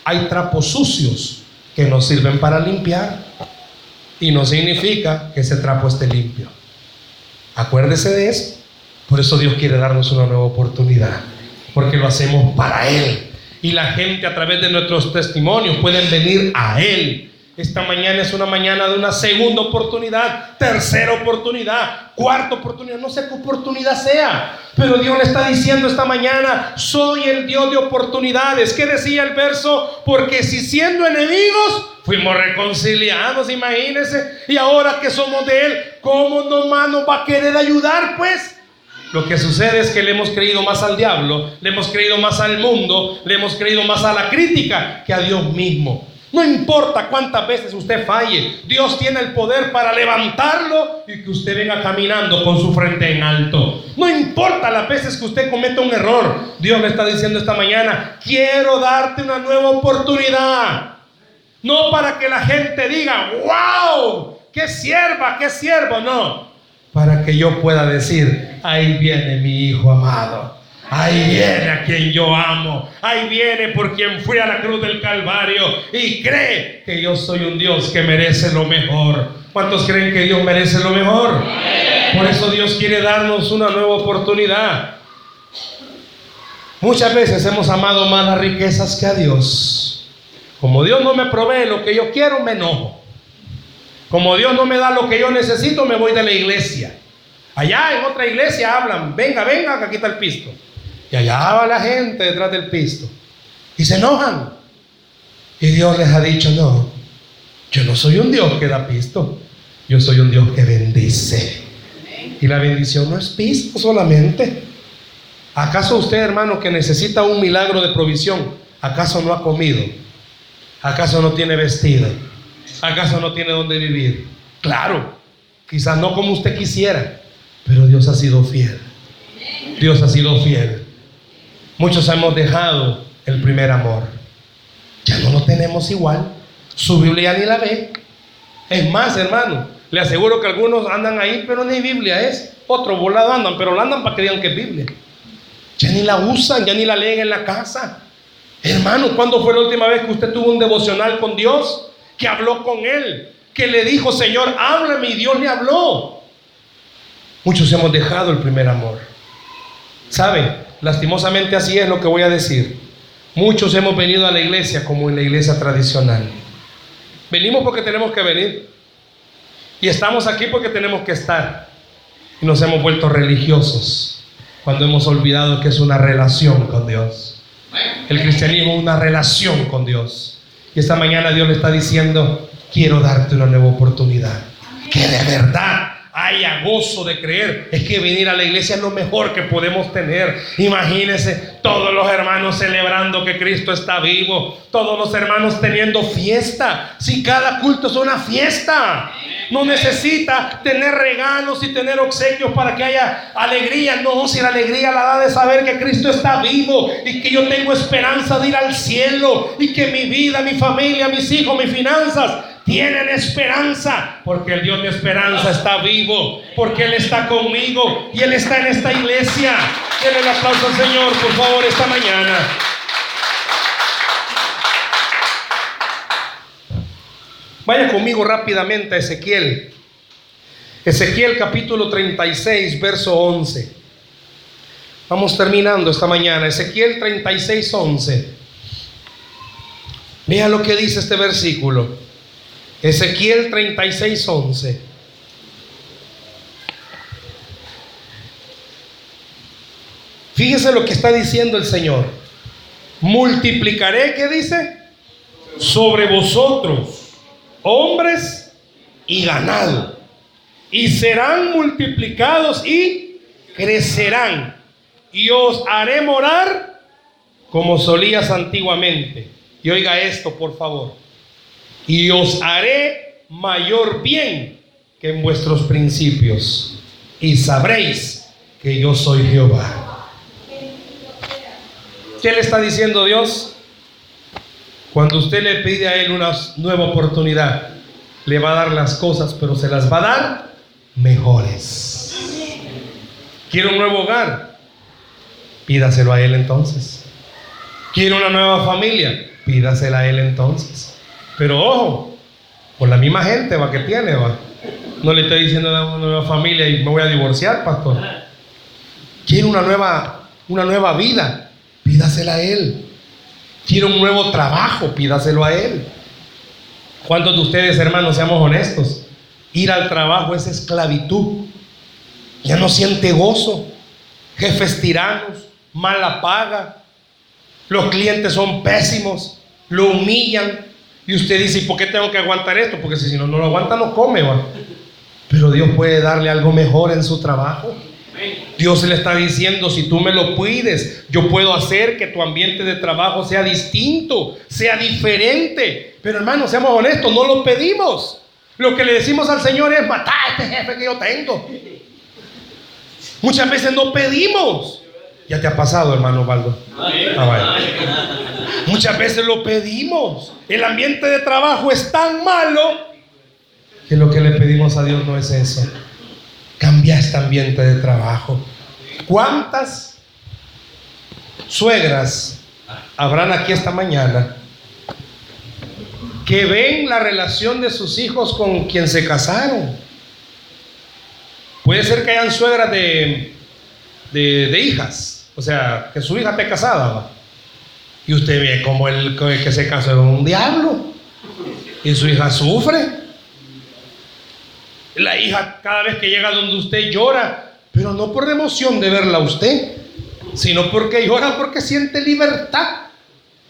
hay trapos sucios que nos sirven para limpiar. Y no significa que ese trapo esté limpio. Acuérdese de eso. Por eso Dios quiere darnos una nueva oportunidad. Porque lo hacemos para Él. Y la gente a través de nuestros testimonios pueden venir a Él. Esta mañana es una mañana de una segunda oportunidad, tercera oportunidad, cuarta oportunidad, no sé qué oportunidad sea. Pero Dios le está diciendo esta mañana, soy el Dios de oportunidades. ¿Qué decía el verso? Porque si siendo enemigos, fuimos reconciliados, imagínense. Y ahora que somos de Él, ¿cómo nomás nos va a querer ayudar? Pues lo que sucede es que le hemos creído más al diablo, le hemos creído más al mundo, le hemos creído más a la crítica que a Dios mismo. No importa cuántas veces usted falle, Dios tiene el poder para levantarlo y que usted venga caminando con su frente en alto. No importa las veces que usted cometa un error, Dios le está diciendo esta mañana, quiero darte una nueva oportunidad. No para que la gente diga, wow, qué sierva, qué siervo, no. Para que yo pueda decir, ahí viene mi hijo amado. Ahí viene a quien yo amo. Ahí viene por quien fui a la cruz del Calvario y cree que yo soy un Dios que merece lo mejor. ¿Cuántos creen que Dios merece lo mejor? Por eso Dios quiere darnos una nueva oportunidad. Muchas veces hemos amado más las riquezas que a Dios. Como Dios no me provee lo que yo quiero, me enojo. Como Dios no me da lo que yo necesito, me voy de la iglesia. Allá en otra iglesia hablan, venga, venga, que aquí está el pisto. Y allá va la gente detrás del pisto. Y se enojan. Y Dios les ha dicho, no, yo no soy un Dios que da pisto. Yo soy un Dios que bendice. Y la bendición no es pisto solamente. ¿Acaso usted, hermano, que necesita un milagro de provisión, acaso no ha comido? ¿Acaso no tiene vestido? ¿Acaso no tiene dónde vivir? Claro, quizás no como usted quisiera, pero Dios ha sido fiel. Dios ha sido fiel. Muchos hemos dejado el primer amor. Ya no lo tenemos igual. Su Biblia ni la ve. Es más, hermano, le aseguro que algunos andan ahí, pero ni Biblia es. Otro volado andan, pero la andan para que digan que es Biblia. Ya ni la usan, ya ni la leen en la casa. Hermano, ¿cuándo fue la última vez que usted tuvo un devocional con Dios? Que habló con Él, que le dijo, Señor, háblame y Dios le habló. Muchos hemos dejado el primer amor. ¿Sabe? Lastimosamente así es lo que voy a decir. Muchos hemos venido a la iglesia como en la iglesia tradicional. Venimos porque tenemos que venir. Y estamos aquí porque tenemos que estar. Y nos hemos vuelto religiosos cuando hemos olvidado que es una relación con Dios. El cristianismo es una relación con Dios. Y esta mañana Dios le está diciendo, quiero darte una nueva oportunidad. Que de verdad haya gozo de creer. Es que venir a la iglesia es lo mejor que podemos tener. Imagínense todos los hermanos celebrando que Cristo está vivo. Todos los hermanos teniendo fiesta. Si cada culto es una fiesta. No necesita tener regalos y tener obsequios para que haya alegría. No, si la alegría la da de saber que Cristo está vivo y que yo tengo esperanza de ir al cielo y que mi vida, mi familia, mis hijos, mis finanzas tienen esperanza, porque el Dios de esperanza está vivo, porque Él está conmigo y Él está en esta iglesia. Denle el aplauso al Señor, por favor, esta mañana. Vaya conmigo rápidamente a Ezequiel. Ezequiel capítulo 36, verso 11. Vamos terminando esta mañana. Ezequiel 36, 11. Vea lo que dice este versículo. Ezequiel 36, 11. Fíjese lo que está diciendo el Señor. Multiplicaré, ¿qué dice? Sobre vosotros, hombres y ganado. Y serán multiplicados y crecerán. Y os haré morar como solías antiguamente. Y oiga esto, por favor y os haré mayor bien que en vuestros principios, y sabréis que yo soy Jehová. ¿Qué le está diciendo Dios? Cuando usted le pide a Él una nueva oportunidad, le va a dar las cosas, pero se las va a dar mejores. ¿Quiere un nuevo hogar? Pídaselo a Él entonces. ¿Quiere una nueva familia? Pídasela a Él entonces. Pero ojo, por la misma gente va que tiene, va. No le estoy diciendo a una nueva familia y me voy a divorciar, pastor. Quiere una nueva, una nueva vida, pídasela a Él. Quiere un nuevo trabajo, pídaselo a Él. ¿Cuántos de ustedes, hermanos, seamos honestos? Ir al trabajo es esclavitud. Ya no siente gozo. Jefes tiranos, mala paga. Los clientes son pésimos, lo humillan. Y usted dice, ¿y por qué tengo que aguantar esto? Porque si no, no lo aguanta, no come. ¿va? Pero Dios puede darle algo mejor en su trabajo. Dios le está diciendo, si tú me lo pides, yo puedo hacer que tu ambiente de trabajo sea distinto, sea diferente. Pero hermano, seamos honestos, no lo pedimos. Lo que le decimos al Señor es matar a este jefe que yo tengo. Muchas veces no pedimos. Ya te ha pasado, hermano Baldo. Ah, Muchas veces lo pedimos. El ambiente de trabajo es tan malo que lo que le pedimos a Dios no es eso. Cambia este ambiente de trabajo. ¿Cuántas suegras habrán aquí esta mañana que ven la relación de sus hijos con quien se casaron? Puede ser que hayan suegras de, de, hijas, o sea, que su hija esté casada. Y usted ve como el, que se casó es un diablo. Y su hija sufre. La hija cada vez que llega donde usted llora, pero no por emoción de verla a usted, sino porque llora porque siente libertad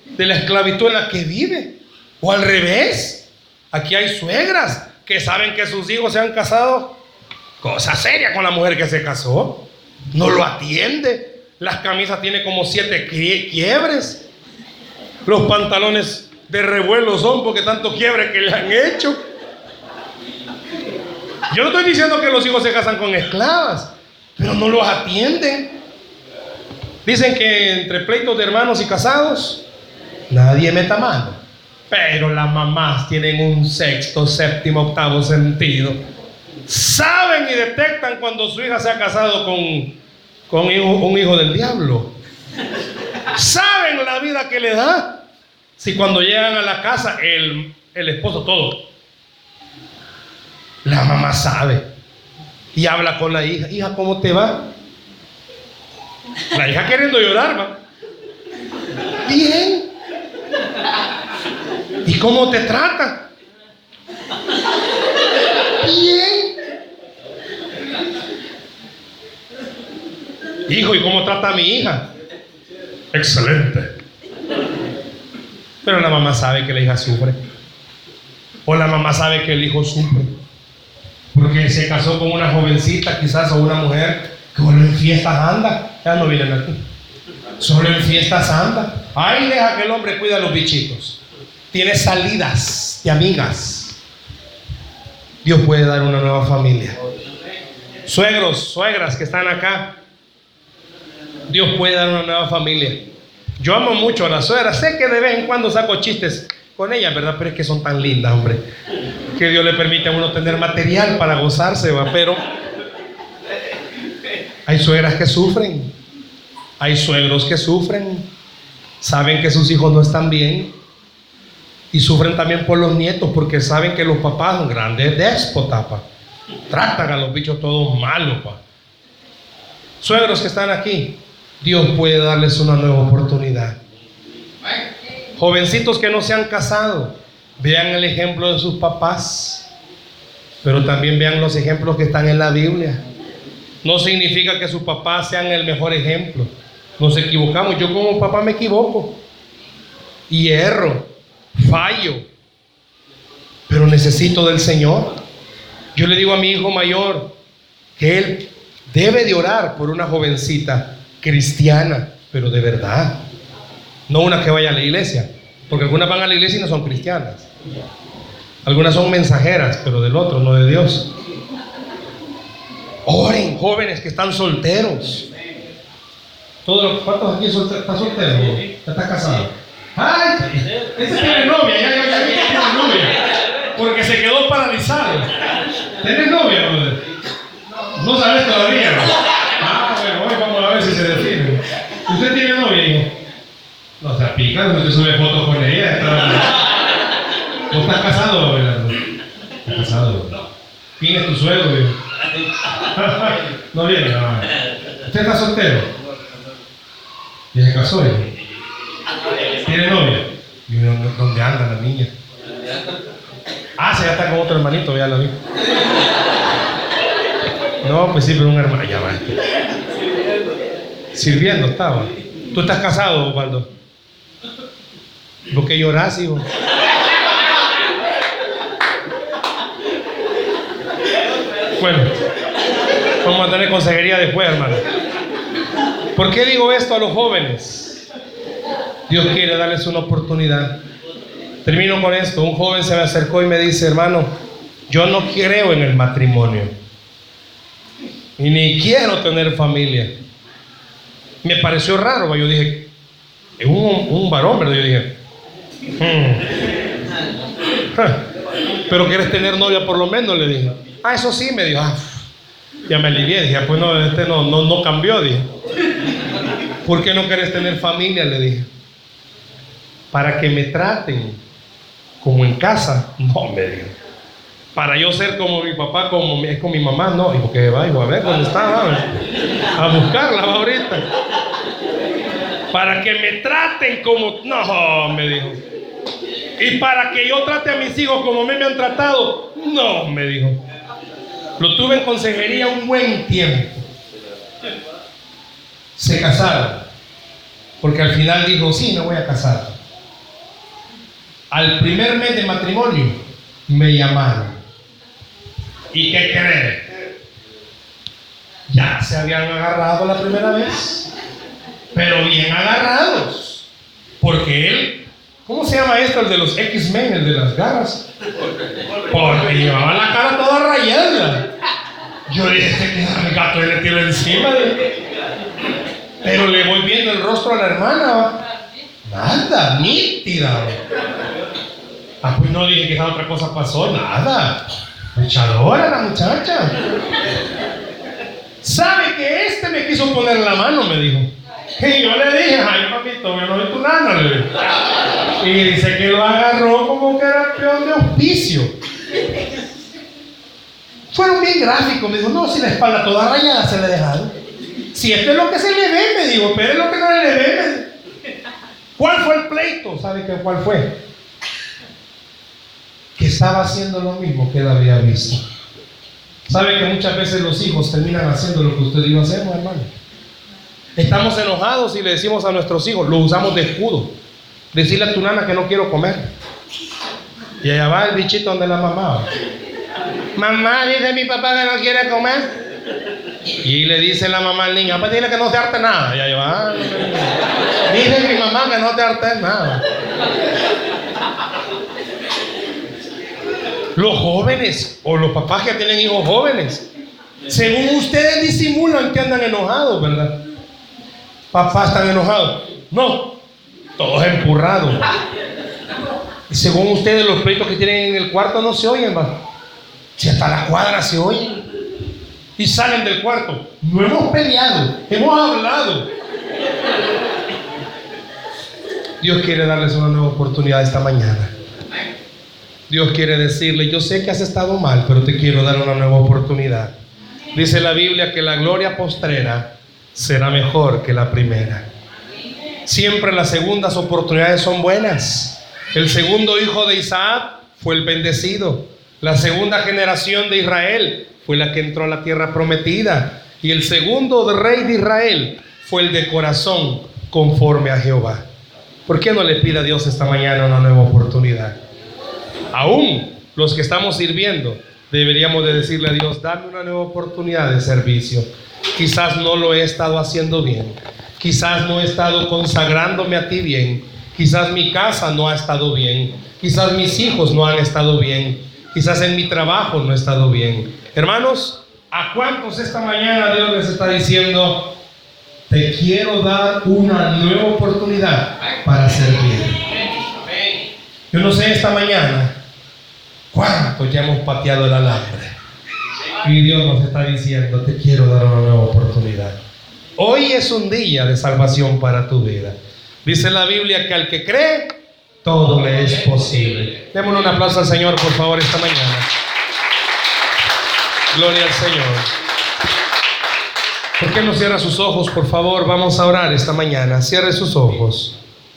de la esclavitud en la que vive. O al revés, aquí hay suegras que saben que sus hijos se han casado, cosa seria con la mujer que se casó, no lo atiende, las camisas tiene como siete quiebres, los pantalones de revuelo son porque tanto quiebre que le han hecho. Yo no estoy diciendo que los hijos se casan con esclavas, pero no los atienden. Dicen que entre pleitos de hermanos y casados, nadie meta mano. Pero las mamás tienen un sexto, séptimo, octavo sentido. Saben y detectan cuando su hija se ha casado con, con un hijo del diablo. Saben la vida que le da. Si cuando llegan a la casa, el, el esposo todo la mamá sabe. Y habla con la hija. Hija, ¿cómo te va? La hija queriendo llorar, va. Bien. ¿Y cómo te trata? Bien. Hijo, ¿y cómo trata a mi hija? Excelente. Pero la mamá sabe que la hija sufre. O la mamá sabe que el hijo sufre porque se casó con una jovencita quizás o una mujer que solo en fiestas anda, ya no vienen aquí, solo en fiestas anda. Ahí deja que el hombre cuida a los bichitos. Tiene salidas de amigas. Dios puede dar una nueva familia. Suegros, suegras que están acá, Dios puede dar una nueva familia. Yo amo mucho a las suegras, sé que de vez en cuando saco chistes con ellas, ¿verdad? Pero es que son tan lindas, hombre que Dios le permite a uno tener material para gozarse, ¿va? pero hay suegras que sufren, hay suegros que sufren, saben que sus hijos no están bien y sufren también por los nietos porque saben que los papás son grandes déspotas, tratan a los bichos todos malos. Pa. Suegros que están aquí, Dios puede darles una nueva oportunidad. Jovencitos que no se han casado, Vean el ejemplo de sus papás, pero también vean los ejemplos que están en la Biblia. No significa que sus papás sean el mejor ejemplo. Nos equivocamos. Yo como papá me equivoco. Y erro, fallo. Pero necesito del Señor. Yo le digo a mi hijo mayor que él debe de orar por una jovencita cristiana, pero de verdad. No una que vaya a la iglesia. Porque algunas van a la iglesia y no son cristianas. Algunas son mensajeras, pero del otro, no de Dios. Oren, jóvenes que están solteros. Todos los, ¿Cuántos aquí solteros? ¿Ya está casado? ¡Ay! Ese tiene novia. Porque se quedó paralizado. ¿Tienes novia, brother? No sabes todavía. Ah, bueno, hoy vamos a ver si se define. ¿Usted tiene novia, hijo? No se pica, no te sube fotos con ella. ¿Tú [laughs] estás casado, Abelardo? ¿Estás casado? ¿Quién es tu suegro, [laughs] no viene, no. ¿Usted está soltero? ¿Y se casó, hijo? ¿Tiene novia? ¿Y dónde anda la niña? Ah, se ya está con otro hermanito, ya lo vi. [laughs] No, pues sí, pero un hermano. Ya va. Sirviendo estaba. ¿Tú estás casado, Osvaldo? ¿Por qué lloras, hijo? Bueno, vamos a tener consejería después, hermano. ¿Por qué digo esto a los jóvenes? Dios quiere darles una oportunidad. Termino con esto. Un joven se me acercó y me dice, hermano, yo no creo en el matrimonio. Y ni quiero tener familia. Me pareció raro, yo dije, es un, un varón, ¿verdad? Yo dije, hmm. pero quieres tener novia por lo menos, le dije. Ah, eso sí, me dijo, ah, ya me alivié, dije, ah, pues no, este no, no, no cambió, dije. ¿Por qué no quieres tener familia? Le dije. Para que me traten como en casa. [laughs] No, me dijo. Para yo ser como mi papá, como es con mi mamá, no. Dijo que va, a ver dónde está, a buscarla ahorita. Para que me traten como. No, me dijo. Y para que yo trate a mis hijos como me, me han tratado. No, me dijo. Lo tuve en consejería un buen tiempo. Se casaron. Porque al final dijo, sí, me voy a casar. Al primer mes de matrimonio me llamaron. ¿Y qué creen? Ya se habían agarrado la primera vez, pero bien agarrados. Porque él, ¿cómo se llama esto? El de los X-Men, el de las garras. Porque llevaba la cara toda rayada. Yo dije, este el gato le tiro encima. Pero le voy viendo el rostro a la hermana. Nada, nítida. Ah, pues no dije que esa otra cosa pasó, nada. Echadora la muchacha. ¿Sabe que este me quiso poner la mano? Me dijo. Y yo le dije, ay papito, yo no soy tu nana. Y dice que lo agarró como que era peón de auspicio. Fueron bien gráficos, me dijo, no, si la espalda toda rayada se le dejaron. Si esto es lo que se le ve, me dijo, pero es lo que no le ve. ¿Cuál fue el pleito? ¿Sabe qué, cuál fue? Estaba haciendo lo mismo que él había visto. ¿Sabe que muchas veces los hijos terminan haciendo lo que usted iba a hacer, hermano? Estamos enojados y le decimos a nuestros hijos, lo usamos de escudo. Decirle a tu nana que no quiero comer. Y allá va el bichito donde la mamá. Mamá, dice mi papá que no quiere comer. Y le dice la mamá al niño, pues dile que no te arte nada. Y ahí va. Dice mi mamá que no te arte nada. Los jóvenes o los papás que tienen hijos jóvenes, según ustedes disimulan que andan enojados, ¿verdad? Papá están enojados. No, todos empurrados. Y según ustedes, los pleitos que tienen en el cuarto no se oyen, ¿verdad? Si hasta la cuadra se oyen. Y salen del cuarto. No hemos peleado, hemos hablado. Dios quiere darles una nueva oportunidad esta mañana. Dios quiere decirle, yo sé que has estado mal, pero te quiero dar una nueva oportunidad. Dice la Biblia que la gloria postrera será mejor que la primera. Siempre las segundas oportunidades son buenas. El segundo hijo de Isaac fue el bendecido. La segunda generación de Israel fue la que entró a la tierra prometida. Y el segundo rey de Israel fue el de corazón conforme a Jehová. ¿Por qué no le pide a Dios esta mañana una nueva oportunidad? Aún los que estamos sirviendo, deberíamos de decirle a Dios, dame una nueva oportunidad de servicio. Quizás no lo he estado haciendo bien. Quizás no he estado consagrándome a ti bien. Quizás mi casa no ha estado bien. Quizás mis hijos no han estado bien. Quizás en mi trabajo no he estado bien. Hermanos, ¿a cuántos esta mañana Dios les está diciendo, te quiero dar una nueva oportunidad para servir? Yo no sé esta mañana cuánto ya hemos pateado el alambre. Y Dios nos está diciendo, te quiero dar una nueva oportunidad. Hoy es un día de salvación para tu vida. Dice la Biblia que al que cree, todo le es posible. Démosle un aplauso al Señor, por favor, esta mañana. Gloria al Señor. ¿Por qué no cierra sus ojos, por favor? Vamos a orar esta mañana. Cierre sus ojos.